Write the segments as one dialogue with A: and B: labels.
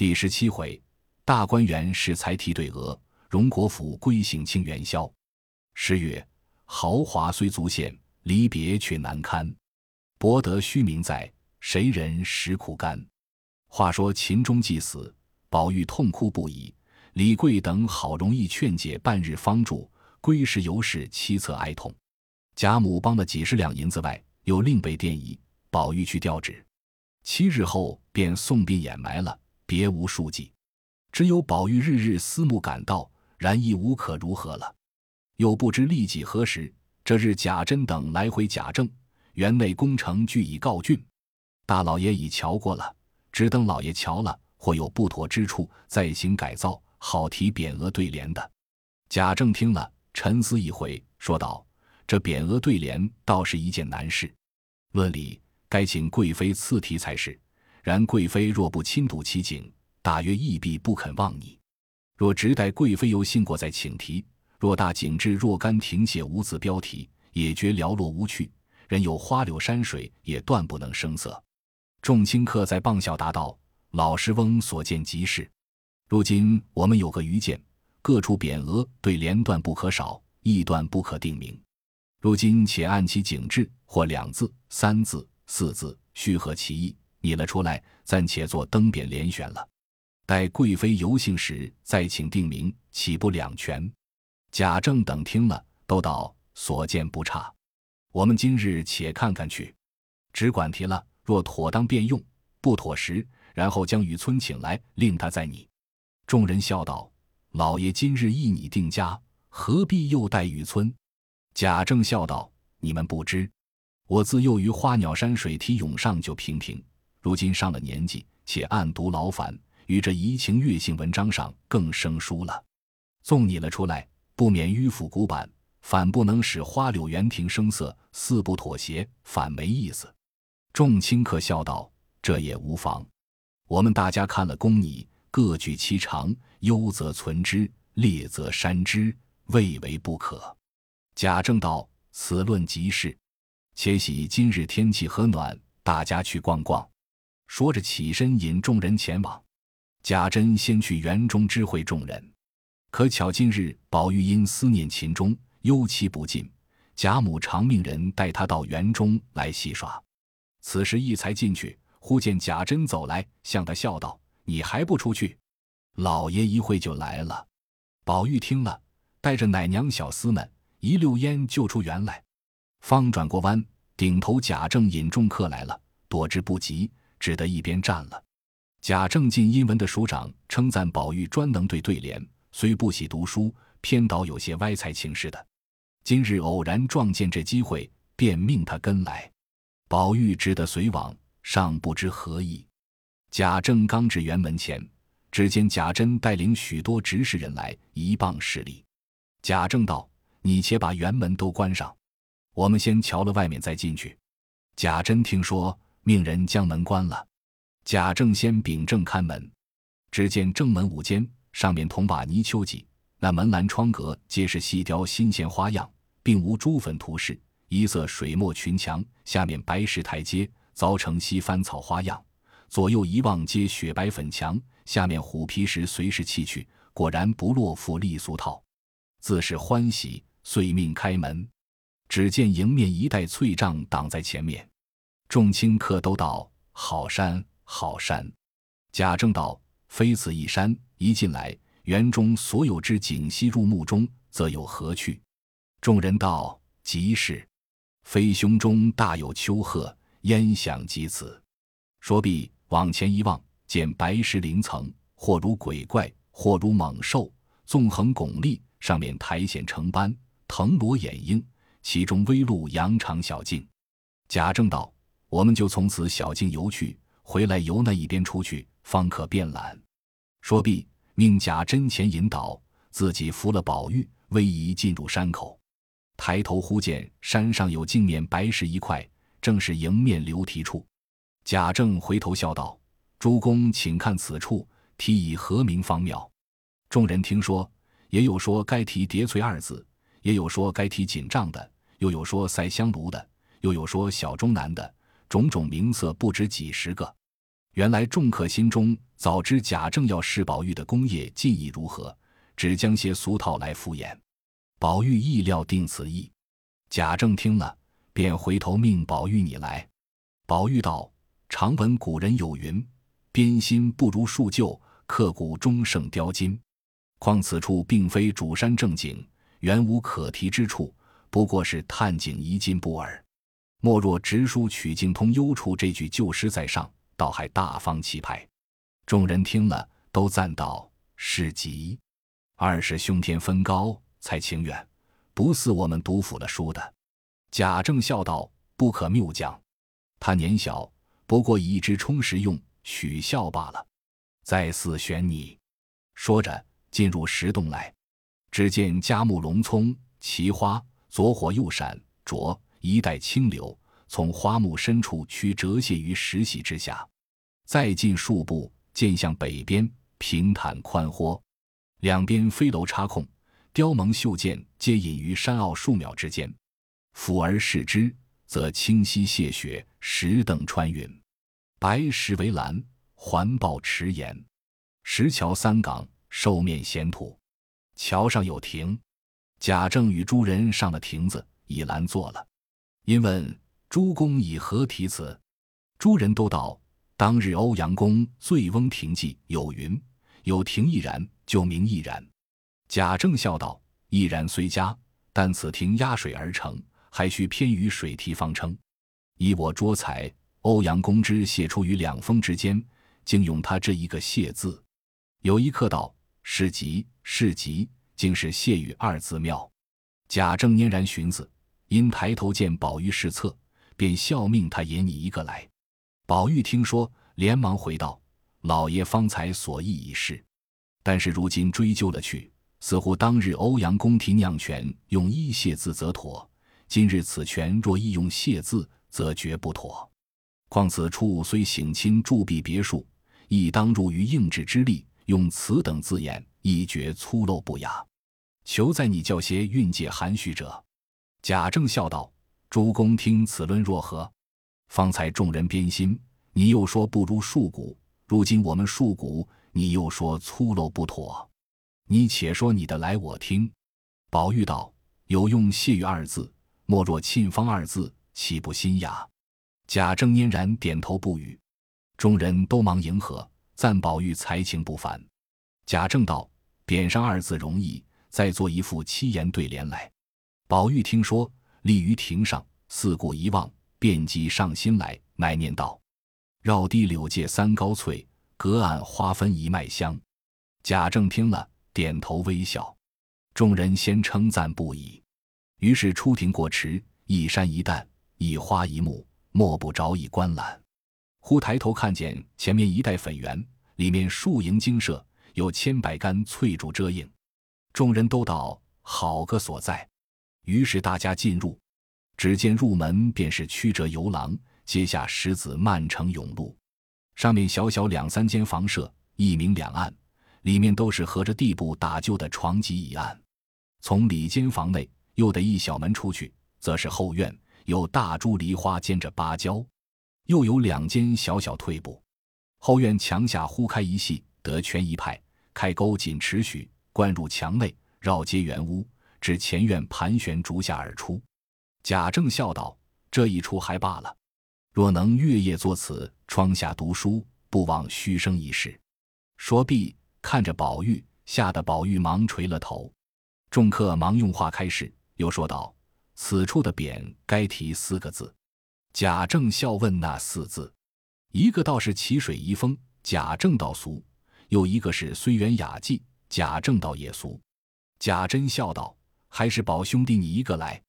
A: 第十七回，大观园是才题对额，荣国府归省庆元宵。十月，豪华虽足现，离别却难堪。博得虚名在，谁人识苦甘？话说秦钟既死，宝玉痛哭不已。李贵等好容易劝解半日方住，归时犹是凄恻哀痛。贾母帮了几十两银子外，又另备奠仪，宝玉去调纸。七日后便送殡掩埋了，别无数计。只有宝玉日日思慕赶到，然亦无可如何了。又不知立几何时，这日贾珍等来回贾政，园内工程俱已告竣，大老爷已瞧过了，只等老爷瞧了，或有不妥之处，再行改造。好提匾额对联的，贾政听了，沉思一回，说道：“这匾额对联倒是一件难事。论理该请贵妃赐题才是。然贵妃若不亲睹其景，大约亦必不肯忘你。若直待贵妃又信过再请题，若大景致若干停写无字标题，也觉寥落无趣。人有花柳山水，也断不能生色。”众卿客在傍笑答道：“老师翁所见极是。”如今我们有个愚见，各处匾额对联段不可少，意段不可定名。如今且按其景致，或两字、三字、四字，虚合其意，拟了出来，暂且做登匾联选了。待贵妃游幸时，再请定名，岂不两全？贾政等听了，都道所见不差。我们今日且看看去，只管提了。若妥当便用，不妥时，然后将雨村请来，令他再拟。众人笑道：“老爷今日一拟定家，何必又待雨村？”贾政笑道：“你们不知，我自幼于花鸟山水题咏上就平平，如今上了年纪，且暗读劳烦，于这怡情悦性文章上更生疏了。纵拟了出来，不免迂腐古板，反不能使花柳园亭生色，四不妥协，反没意思。”众卿客笑道：“这也无妨，我们大家看了公拟。”各据其长，优则存之，劣则删之，未为不可。贾政道：“此论极是。且喜今日天气和暖，大家去逛逛。”说着起身引众人前往。贾珍先去园中知会众人，可巧今日宝玉因思念秦钟，忧其不尽，贾母常命人带他到园中来戏耍。此时一才进去，忽见贾珍走来，向他笑道。你还不出去？老爷一会就来了。宝玉听了，带着奶娘小厮们一溜烟就出园来，方转过弯，顶头贾政引众客来了，躲之不及，只得一边站了。贾政进英文的署长称赞宝玉专能对对联，虽不喜读书，偏倒有些歪才情似的。今日偶然撞见这机会，便命他跟来。宝玉只得随往，尚不知何意。贾政刚至园门前，只见贾珍带领许多执事人来，一棒施礼。贾政道：“你且把园门都关上，我们先瞧了外面再进去。”贾珍听说，命人将门关了。贾政先秉正看门，只见正门五间，上面铜瓦泥丘脊，那门栏窗格皆是细雕新鲜花样，并无朱粉涂饰，一色水墨群墙，下面白石台阶，凿成西番草花样。左右一望，皆雪白粉墙，下面虎皮石随时砌去，果然不落复丽俗套。自是欢喜，遂命开门。只见迎面一带翠帐挡在前面，众卿客都道：“好山，好山。”贾政道：“非此一山，一进来，园中所有之景悉入目中，则有何趣？”众人道：“即是，非胸中大有丘壑，焉想及此？”说毕。往前一望，见白石林层，或如鬼怪，或如猛兽，纵横拱立，上面苔藓成斑，藤萝掩映，其中微露羊肠小径。贾政道：“我们就从此小径游去，回来由那一边出去，方可便览。”说毕，命贾珍前引导，自己扶了宝玉，逶迤进入山口。抬头忽见山上有镜面白石一块，正是迎面流题处。贾政回头笑道：“诸公请看此处，题以何名方妙？”众人听说，也有说该题“叠翠”二字，也有说该题“锦帐”的，又有说“赛香炉”的，又有说“小钟南”的，种种名色不止几十个。原来众客心中早知贾政要试宝玉的功业技艺如何，只将些俗套来敷衍。宝玉意料定此意，贾政听了，便回头命宝玉你来。宝玉道：“常闻古人有云，编新不如树旧，刻骨终胜雕金。况此处并非主山正景，原无可提之处，不过是探景移进步耳。莫若直书取径通幽处这句旧诗在上。”倒还大方气派，众人听了都赞道：“是极。”二是胸天分高，才情远，不似我们读腐了书的。贾政笑道：“不可谬讲，他年小，不过以一支充实用，取笑罢了。再四选你。”说着进入石洞来，只见佳木龙葱、奇花，左火右闪，着一带清流。从花木深处曲折泻于石隙之下，再进数步，见向北边平坦宽豁，两边飞楼插空，雕蒙绣剑皆隐于山坳数秒之间。俯而视之，则清溪泻雪，石等穿云，白石为栏，环抱池沿，石桥三港，兽面闲土。桥上有亭，贾政与诸人上了亭子，以栏坐了。因问。诸公以何题此？诸人都道：当日欧阳公醉翁亭记有云：“有亭亦然，就名亦然。”贾政笑道：“亦然虽佳，但此亭压水而成，还需偏于水题方称。以我拙才，欧阳公之写出于两峰之间，竟用他这一个谢字。”有一客道：“是极，是极，竟是谢语二字妙。”贾政嫣然寻思，因抬头见宝玉侍侧。便笑命他引你一个来。宝玉听说，连忙回道：“老爷方才所意已是，但是如今追究了去，似乎当日欧阳公提酿泉用一谢字则妥，今日此泉若亦用谢字，则绝不妥。况此处虽省亲铸币别墅，亦当入于应制之力，用此等字眼，亦觉粗陋不雅。求在你教些蕴藉含蓄者。”贾政笑道。诸公听此论若何？方才众人编心，你又说不如树骨；如今我们树骨，你又说粗陋不妥。你且说你的来，我听。宝玉道：“有用谢玉二字，莫若沁芳二字，岂不新雅？”贾政嫣然点头不语。众人都忙迎合，赞宝玉才情不凡。贾政道：“匾上二字容易，再做一副七言对联来。”宝玉听说。立于亭上，四顾一望，便即上心来，乃念道：“绕堤柳借三高翠，隔岸花分一脉香。”贾政听了，点头微笑。众人先称赞不已。于是出庭过池，一山一旦，一花一木，莫不着意观览。忽抬头看见前面一带粉园，里面树影精舍，有千百竿翠竹遮映。众人都道：“好个所在！”于是大家进入，只见入门便是曲折游廊，阶下石子漫成甬路，上面小小两三间房舍，一明两暗，里面都是合着地步打就的床几椅案。从里间房内又得一小门出去，则是后院，有大株梨花兼着芭蕉，又有两间小小退步。后院墙下忽开一隙，得圈一派，开沟仅尺许，灌入墙内，绕街圆屋。至前院盘旋竹下而出，贾政笑道：“这一出还罢了，若能月夜作此，窗下读书，不枉虚生一世。”说毕，看着宝玉，吓得宝玉忙垂了头。众客忙用话开示，又说道：“此处的匾该题四个字。”贾政笑问：“那四字？一个倒是奇水遗风，贾政道俗；又一个是虽园雅迹，贾政道也俗。”贾珍笑道。还是宝兄弟你一个来。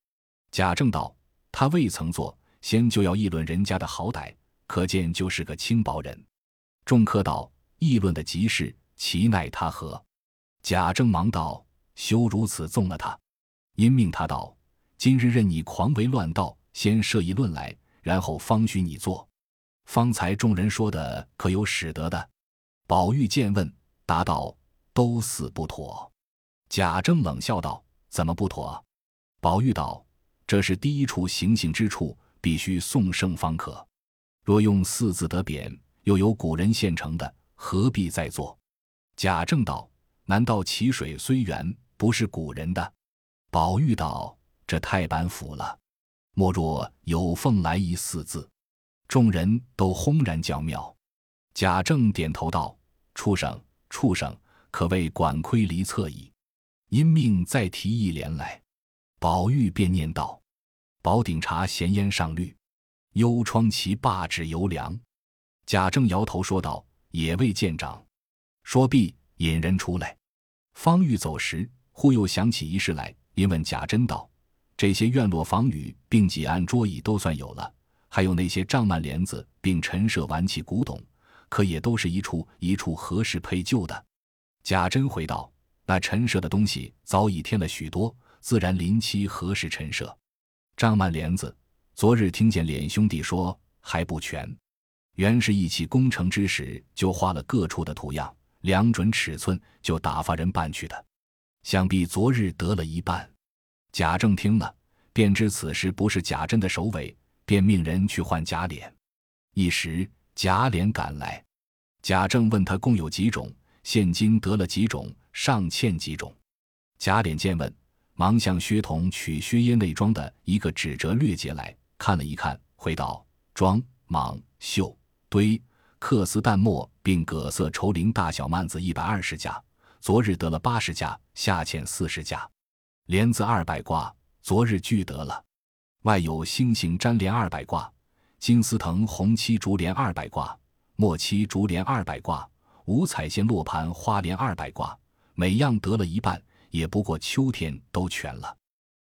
A: 贾政道：“他未曾做，先就要议论人家的好歹，可见就是个轻薄人。”众客道：“议论的极是，其奈他何？”贾政忙道：“休如此纵了他。”因命他道：“今日任你狂为乱道，先设一论来，然后方许你做。方才众人说的可有使得的？”宝玉见问，答道：“都似不妥。”贾政冷笑道。怎么不妥？宝玉道：“这是第一处行刑之处，必须送圣方可。若用四字得匾，又有古人现成的，何必再做？”贾政道：“难道其水虽源，不是古人的？”宝玉道：“这太板斧了，莫若有凤来仪四字。”众人都轰然叫妙。贾政点头道：“畜生，畜生，可谓管窥离侧矣。”因命再提一联来。宝玉便念道：“宝鼎茶闲烟上绿，幽窗旗罢纸犹凉。”贾政摇头说道：“也未见长。”说毕，引人出来。方欲走时，忽又想起一事来，因问贾珍道：“这些院落房宇，并几案桌椅都算有了，还有那些帐幔帘子，并陈设玩器古董，可也都是一处一处何时配就的？”贾珍回道：“那陈设的东西早已添了许多，自然临期何时陈设？张曼莲子，昨日听见脸兄弟说还不全，原是一起工程之时就画了各处的图样。”量准尺寸，就打发人办去的。想必昨日得了一半。贾政听了，便知此事不是贾珍的首尾，便命人去换贾琏。一时贾琏赶来，贾政问他共有几种，现今得了几种，尚欠几种。贾琏见问，忙向薛童取薛耶内装的一个纸折略笺来看了一看，回道：“装、蟒、绣、堆。”缂丝淡墨，并葛色绸绫大小幔子一百二十架，昨日得了八十架，下欠四十架。帘子二百挂，昨日俱得了。外有星形粘帘二百挂，金丝藤红漆竹帘二百挂，墨漆竹帘二百挂，五彩线落盘花帘二百挂，每样得了一半，也不过秋天都全了。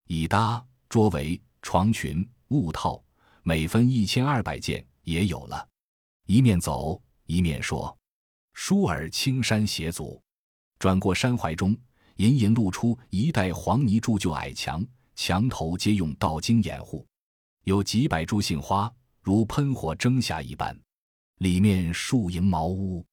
A: 椅搭、桌围、床裙、物套，每分一千二百件，也有了。一面走一面说：“疏耳青山斜阻，转过山怀中，隐隐露出一带黄泥铸就矮墙，墙头皆用道经掩护，有几百株杏花，如喷火蒸霞一般。里面树营茅屋，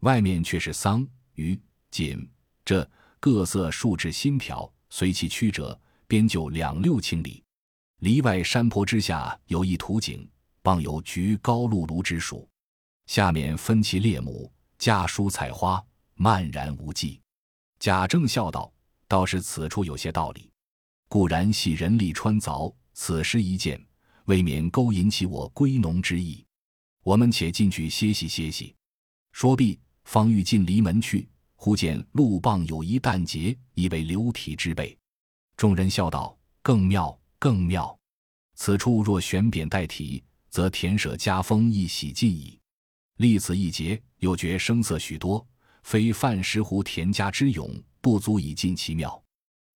A: 外面却是桑、榆、锦这各色树枝新条，随其曲折，边就两六千里。篱外山坡之下有一土井，傍有菊高露芦之属。”下面分其列母，架书彩花，漫然无际。贾政笑道：“倒是此处有些道理。固然系人力穿凿，此时一见，未免勾引起我归农之意。我们且进去歇息歇息。”说毕，方欲进篱门去，忽见路傍有一旦节，以为流体之辈。众人笑道：“更妙，更妙！此处若悬匾代题，则田舍家风亦洗尽矣。”历此一节，又觉声色许多，非范石湖田家之勇，不足以尽其妙。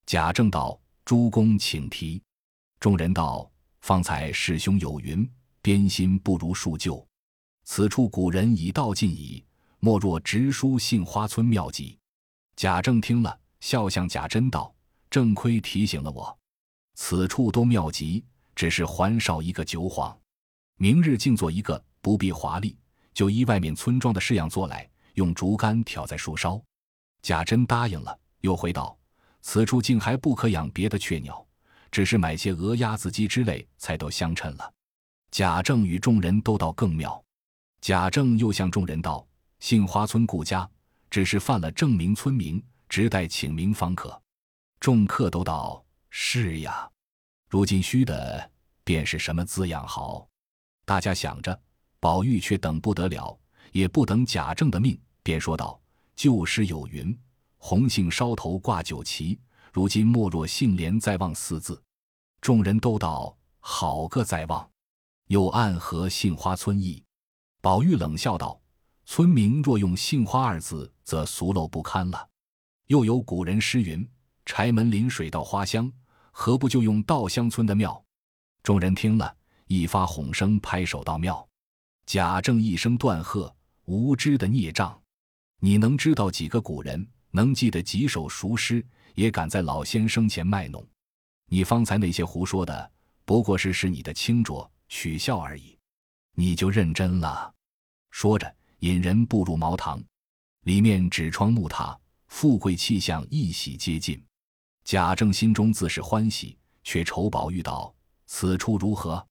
A: 贾政道：“诸公请提。”众人道：“方才师兄有云，编新不如树旧。此处古人已道尽矣，莫若直书杏花村妙计。”贾政听了，笑向贾珍道：“正亏提醒了我，此处都妙极，只是还少一个酒幌。明日竟做一个，不必华丽。”就依外面村庄的式样做来，用竹竿挑在树梢。贾珍答应了，又回道：“此处竟还不可养别的雀鸟，只是买些鹅、鸭子、鸡之类，才都相称了。”贾政与众人都道更妙。贾政又向众人道：“杏花村顾家，只是犯了正名村民，直待请名方可。”众客都道：“是呀，如今虚的便是什么字样好？”大家想着。宝玉却等不得了，也不等贾政的命，便说道：“旧诗有云，红杏梢头挂酒旗。如今莫若杏帘在望四字。”众人都道：“好个在望！”又暗合杏花村意。宝玉冷笑道：“村民若用杏花二字，则俗陋不堪了。又有古人诗云：‘柴门临水稻花香’，何不就用稻香村的庙？”众人听了一发哄声，拍手道：“妙！”贾政一声断喝：“无知的孽障！你能知道几个古人？能记得几首熟诗？也敢在老先生前卖弄？你方才那些胡说的，不过是使你的清浊取笑而已。你就认真了。”说着，引人步入茅堂，里面纸窗木榻，富贵气象一洗接近。贾政心中自是欢喜，却愁宝玉道：“此处如何？”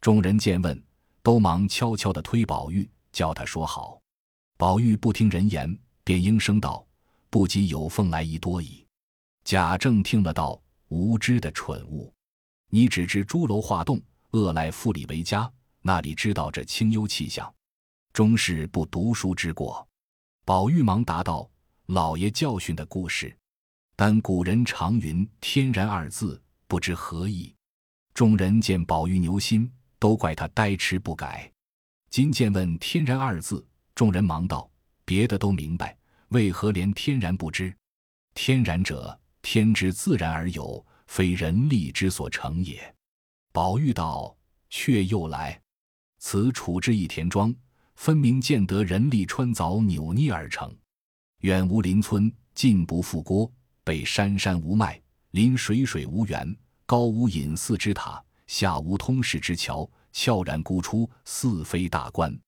A: 众人见问。都忙悄悄地推宝玉，叫他说好。宝玉不听人言，便应声道：“不及有凤来仪多矣。”贾政听了道：“无知的蠢物，你只知朱楼画栋，恶赖富里为家，那里知道这清幽气象，终是不读书之过。”宝玉忙答道：“老爷教训的故事，但古人常云‘天然’二字，不知何意。”众人见宝玉牛心，都怪他呆痴不改。今见问“天然”二字，众人忙道：“别的都明白，为何连‘天然’不知？天然者，天之自然而有，非人力之所成也。”宝玉道：“却又来，此处之一田庄，分明见得人力穿凿扭捏而成。远无邻村，近不复郭，北山山无脉，临水水无源。”高无隐寺之塔，下无通世之桥，悄然孤出，似非大观。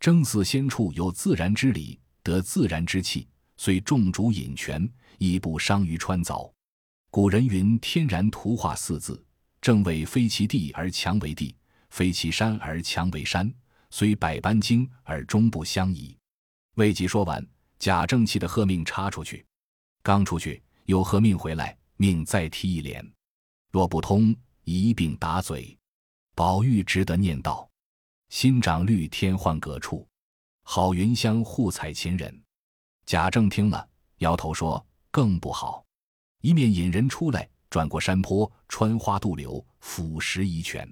A: 正似仙处有自然之理，得自然之气，虽众主引泉，亦不伤于穿凿。古人云：“天然图画四字，正谓非其地而强为地，非其山而强为山，虽百般精而终不相宜。”未及说完，贾政气得喝命插出去，刚出去，又喝命回来，命再踢一联。若不通，一并打嘴。宝玉只得念道：“新长绿天换各处，好云香护彩秦人。”贾政听了，摇头说：“更不好。”一面引人出来，转过山坡，穿花渡柳，俯拾遗泉，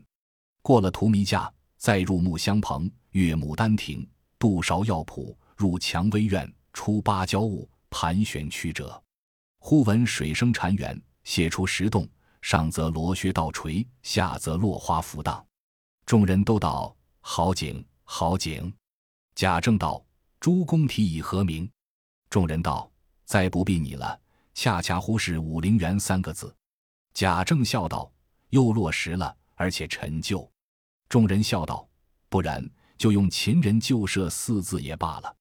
A: 过了荼蘼架，再入木香棚，越牡丹亭，渡芍药圃，入蔷薇院，出芭蕉坞，盘旋曲折。忽闻水声潺湲，写出石洞。上则罗靴倒垂，下则落花浮荡，众人都道好景好景。贾政道：“诸公题以何名？”众人道：“再不必你了，恰恰乎是武陵源三个字。”贾政笑道：“又落实了，而且陈旧。”众人笑道：“不然，就用秦人旧社四字也罢了。”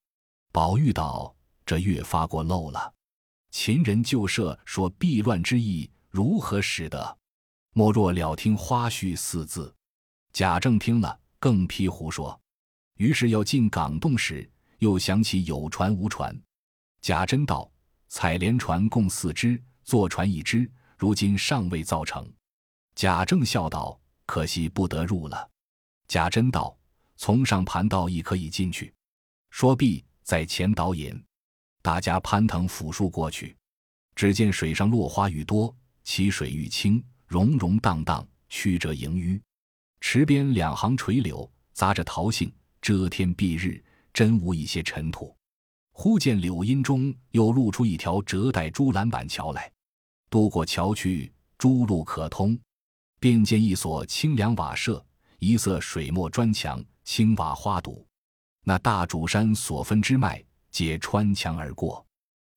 A: 宝玉道：“这越发过漏了。秦人旧社说避乱之意。”如何使得？莫若了听花絮四字。贾政听了，更批胡说。于是要进港洞时，又想起有船无船。贾珍道：“采莲船共四只，坐船一只，如今尚未造成。”贾政笑道：“可惜不得入了。”贾珍道：“从上盘道亦可以进去。”说毕，在前导引，大家攀藤抚树过去，只见水上落花愈多。其水愈清，融融荡荡，曲折盈淤。池边两行垂柳，杂着桃杏，遮天蔽日，真无一些尘土。忽见柳荫中又露出一条折带朱栏板桥来，渡过桥去，诸路可通。便见一所清凉瓦舍，一色水墨砖墙，青瓦花堵。那大主山所分之脉，皆穿墙而过。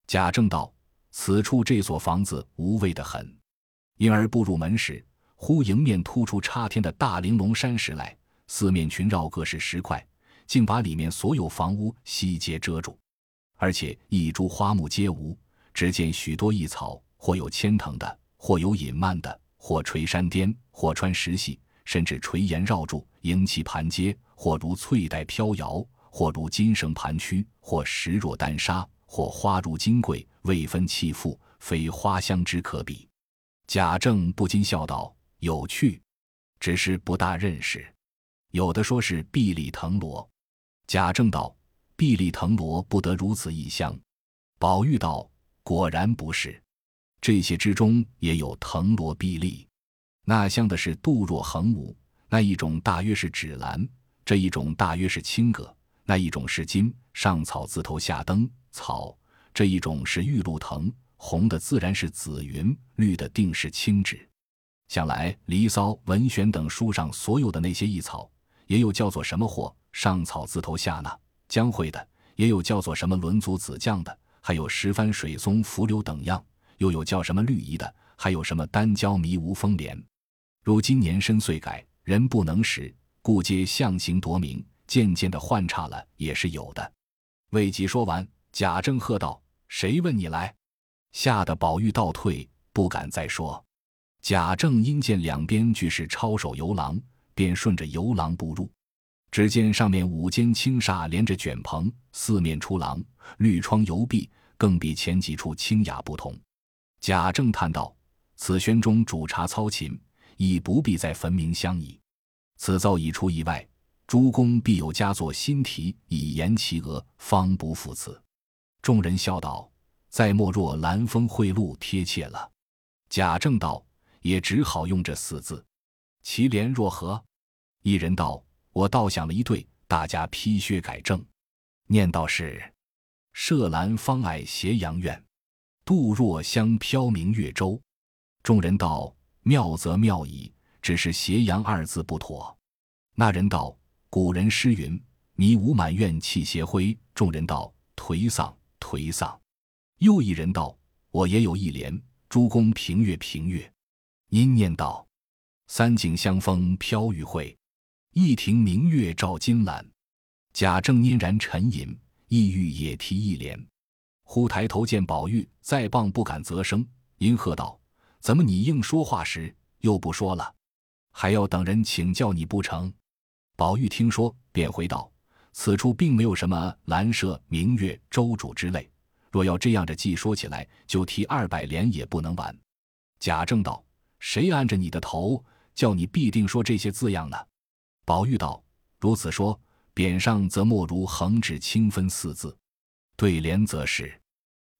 A: 贾政道：“此处这所房子无味的很。”因而步入门时，忽迎面突出插天的大玲珑山石来，四面群绕各式石块，竟把里面所有房屋悉皆遮住，而且一株花木皆无。只见许多异草，或有牵藤的，或有隐蔓的，或垂山巅，或穿石隙，甚至垂岩绕柱，迎气盘阶；或如翠带飘摇，或如金绳盘曲，或石若丹砂，或花如金桂，未分气复，非花香之可比。贾政不禁笑道：“有趣，只是不大认识。有的说是碧丽藤萝。”贾政道：“碧丽藤萝不得如此异香。”宝玉道：“果然不是。这些之中也有藤萝碧丽，那香的是杜若横舞，那一种大约是芷兰，这一种大约是青葛，那一种是金上草字头下灯草，这一种是玉露藤。”红的自然是紫云，绿的定是青芷。想来《离骚》《文选》等书上所有的那些异草，也有叫做什么或上草字头下纳将会的，也有叫做什么轮足子将的，还有石帆水松浮柳等样，又有叫什么绿移的，还有什么丹椒迷无风莲。如今年深岁改，人不能识，故皆象形夺名，渐渐的换差了，也是有的。未及说完，贾政喝道：“谁问你来？”吓得宝玉倒退，不敢再说。贾政因见两边俱是抄手游廊，便顺着游廊步入。只见上面五间青纱连着卷棚，四面出廊，绿窗油壁，更比前几处清雅不同。贾政叹道：“此轩中主茶操琴，已不必再焚明香矣。此造已出意外，诸公必有佳作新题，以言其额，方不负此。”众人笑道：“再莫若兰风贿赂贴切了。”贾政道：“也只好用这四字。其联若何？”一人道。我倒想了一对，大家批削改正。念道是：“射兰芳霭斜阳院，杜若香飘明月洲。”众人道：“妙则妙矣，只是斜阳二字不妥。”那人道：“古人诗云：‘迷吾满院气斜晖。’”众人道：“颓丧，颓丧。”又一人道：“我也有一联：‘诸公平月，平月。’”因念道：“三景相逢飘玉会。”一庭明月照金兰，贾政拈然沉吟，意欲也提一联。忽抬头见宝玉再棒不敢啧声，因喝道：“怎么你硬说话时又不说了？还要等人请教你不成？”宝玉听说，便回道：“此处并没有什么兰舍、明月、周主之类。若要这样着记说起来，就提二百联也不能完。”贾政道：“谁按着你的头，叫你必定说这些字样呢？”宝玉道：“如此说，匾上则莫如横指清分四字，对联则是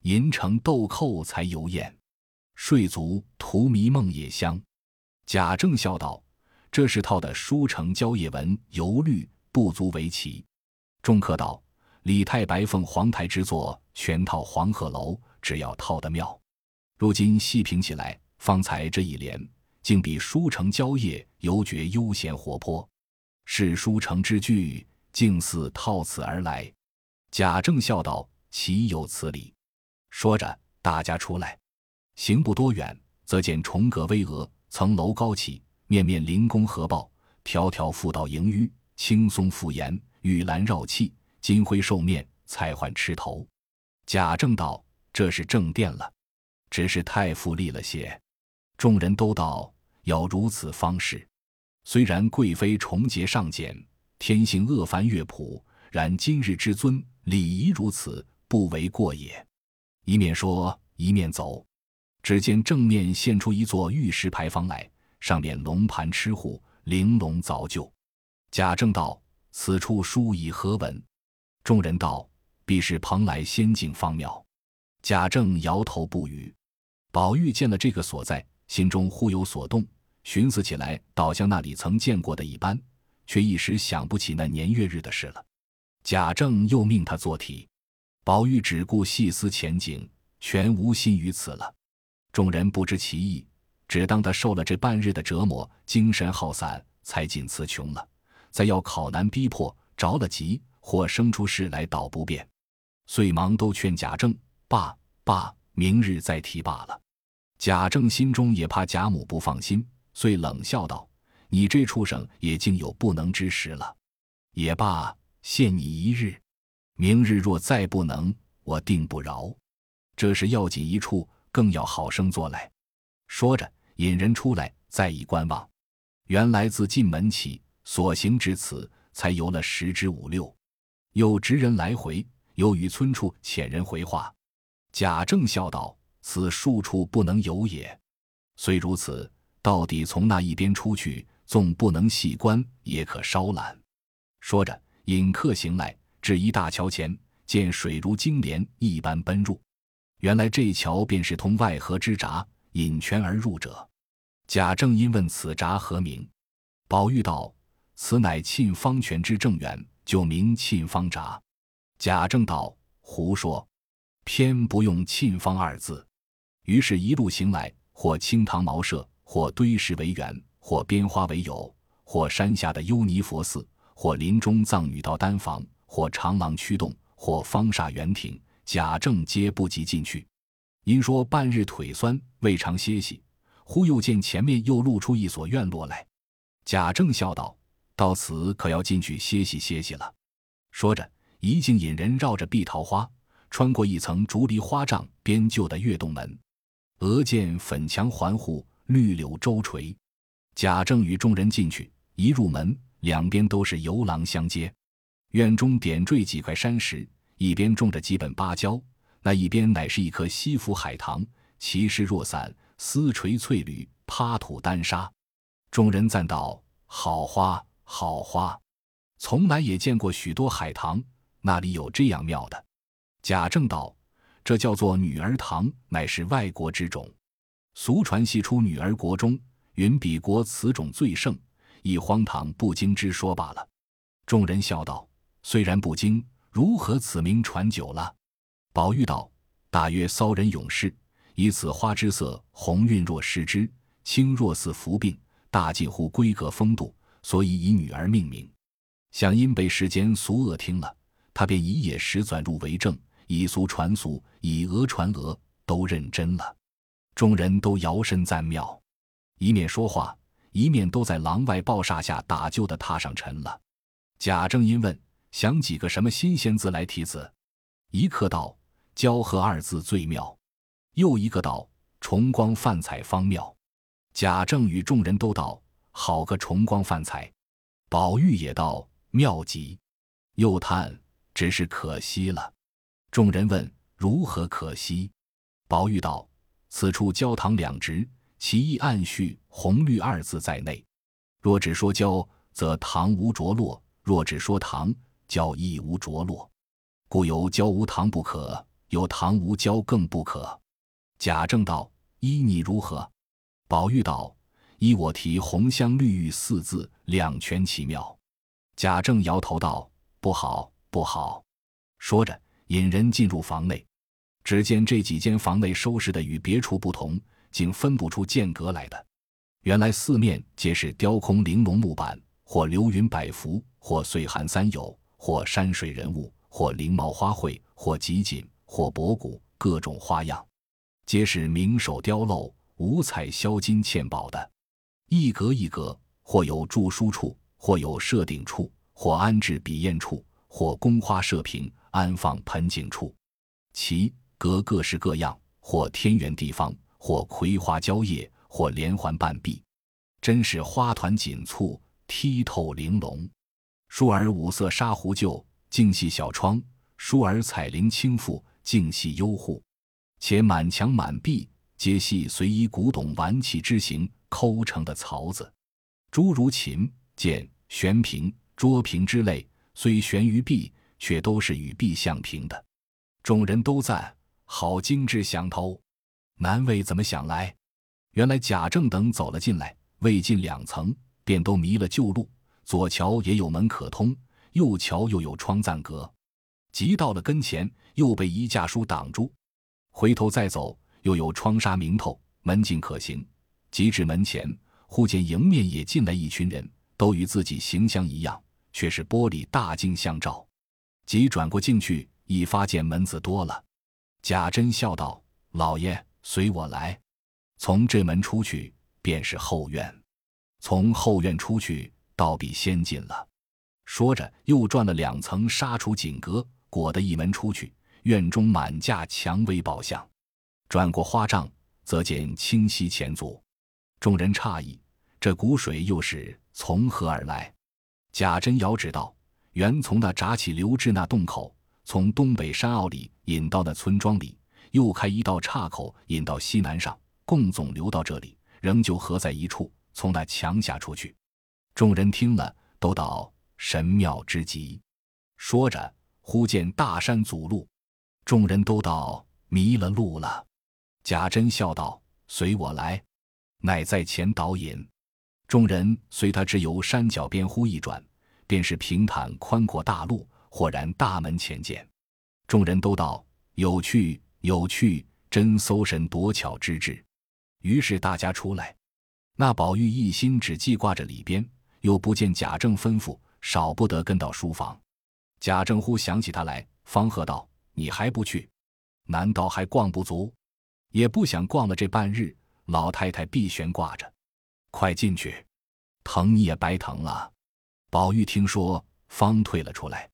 A: 银城豆蔻才有眼，睡足荼蘼梦也香。”贾政笑道：“这是套的书城蕉叶纹油绿，不足为奇。”众客道：“李太白凤凰台之作，全套黄鹤楼，只要套得妙。如今细品起来，方才这一联，竟比书城蕉叶犹觉悠闲活泼。”是书城之句，竟似套此而来。贾政笑道：“岂有此理！”说着，大家出来，行不多远，则见重阁巍峨，层楼高起，面面临宫合抱，条条复道迎纡，青松复檐，玉兰绕砌，金辉兽面，彩环池头。贾政道：“这是正殿了，只是太富丽了些。”众人都道：“要如此方式。”虽然贵妃重节尚简，天性恶繁乐谱，然今日之尊礼仪如此，不为过也。一面说，一面走，只见正面现出一座玉石牌坊来，上面龙盘螭户，玲珑凿就。贾政道：“此处书以何文？”众人道：“必是蓬莱仙境方庙。”贾政摇头不语。宝玉见了这个所在，心中忽有所动。寻思起来，倒像那里曾见过的一般，却一时想不起那年月日的事了。贾政又命他做题，宝玉只顾细思前景，全无心于此了。众人不知其意，只当他受了这半日的折磨，精神耗散，才尽词穷了。再要考难逼迫，着了急，或生出事来，倒不便，遂忙都劝贾政罢罢，明日再提罢了。贾政心中也怕贾母不放心。遂冷笑道：“你这畜生也竟有不能之时了。也罢，限你一日。明日若再不能，我定不饶。这是要紧一处，更要好生做来。”说着，引人出来，再一观望。原来自进门起，所行至此，才游了十之五六。又执人来回，又与村处遣人回话。贾政笑道：“此数处不能游也。虽如此。”到底从那一边出去，纵不能细观，也可稍览。说着，引客行来，至一大桥前，见水如金莲一般奔入。原来这桥便是通外河之闸，引泉而入者。贾政因问此闸何名，宝玉道：“此乃沁芳泉之正源，就名沁芳闸。”贾政道：“胡说，偏不用沁芳二字。”于是，一路行来，或青塘茅舍。或堆石为园，或编花为友，或山下的幽尼佛寺，或林中藏女道丹房，或长廊曲洞，或方厦园亭，贾政皆不及进去。因说半日腿酸，未尝歇息。忽又见前面又露出一所院落来，贾政笑道：“到此可要进去歇息歇息了。”说着，一径引人绕着碧桃花，穿过一层竹篱花帐编就的月洞门，额见粉墙环护。绿柳周垂，贾政与众人进去，一入门，两边都是游廊相接。院中点缀几块山石，一边种着几本芭蕉，那一边乃是一棵西府海棠，其势若伞，丝垂翠缕，趴土丹砂。众人赞道：“好花，好花！从来也见过许多海棠，那里有这样妙的？”贾政道：“这叫做女儿堂，乃是外国之种。俗传系出女儿国中，云彼国此种最盛，亦荒唐不经之说罢了。”众人笑道：“虽然不经，如何此名传久了？”宝玉道：“大约骚人勇士以此花之色红晕若失之，青若似浮病，大近乎闺阁风度，所以以女儿命名。想因被世间俗恶听了，他便以野石转入为正。”以俗传俗，以讹传讹，都认真了。众人都摇身赞妙，一面说话，一面都在廊外抱煞下打救的榻上沉了。贾政因问：“想几个什么新鲜字来题词？”一刻道：“交合二字最妙。”又一个道：“重光泛彩方妙。”贾政与众人都道：“好个重光泛彩！”宝玉也道：“妙极。”又叹：“只是可惜了。”众人问如何可惜，宝玉道：“此处焦糖两值，其意暗蓄红绿二字在内。若只说焦，则糖无着落；若只说糖，焦亦无着落。故有焦无糖不可，有糖无焦更不可。”贾政道：“依你如何？”宝玉道：“依我题红香绿玉四字，两全其妙。”贾政摇头道：“不好，不好。”说着。引人进入房内，只见这几间房内收拾的与别处不同，竟分不出间隔来的。原来四面皆是雕空玲珑木板，或流云百幅，或岁寒三友，或山水人物，或翎毛花卉，或集锦，或博古，各种花样，皆是名手雕镂、五彩镶金嵌宝的。一格一格，或有著书处，或有设顶处，或安置笔砚处，或宫花设瓶。安放盆景处，其格各式各样，或天圆地方，或葵花蕉叶，或连环半壁，真是花团锦簇，剔透玲珑。梳儿五色纱壶旧，净系小窗；梳儿彩绫轻覆，净系幽户。且满墙满壁皆系随意古董玩器之形抠成的槽子，诸如琴、剑、悬瓶、桌瓶之类，虽悬于壁。却都是与壁相平的，众人都赞好精致想头，难为怎么想来。原来贾政等走了进来，未进两层，便都迷了旧路。左桥也有门可通，右桥又有窗暂隔，即到了跟前，又被一架书挡住。回头再走，又有窗纱明透，门径可行。即至门前，忽见迎面也进来一群人，都与自己形象一样，却是玻璃大镜相照。即转过进去，已发现门子多了。贾珍笑道：“老爷，随我来。从这门出去，便是后院；从后院出去，倒比先进了。”说着，又转了两层，杀出锦阁，裹得一门出去，院中满架蔷薇宝相。转过花帐，则见清溪前足。众人诧异，这谷水又是从何而来？贾珍遥指道。原从那闸起流至那洞口，从东北山坳里引到那村庄里，又开一道岔口引到西南上，共总流到这里，仍旧合在一处，从那墙下出去。众人听了，都道神妙之极。说着，忽见大山阻路，众人都道迷了路了。贾珍笑道：“随我来。”乃在前导引，众人随他至由山脚边，忽一转。便是平坦宽阔大路，豁然大门前见，众人都道有趣有趣，真搜神夺巧之至。于是大家出来，那宝玉一心只记挂着里边，又不见贾政吩咐，少不得跟到书房。贾政忽想起他来，方喝道：“你还不去？难道还逛不足？也不想逛了这半日，老太太必悬挂着。快进去，疼你也白疼了。”宝玉听说，方退了出来。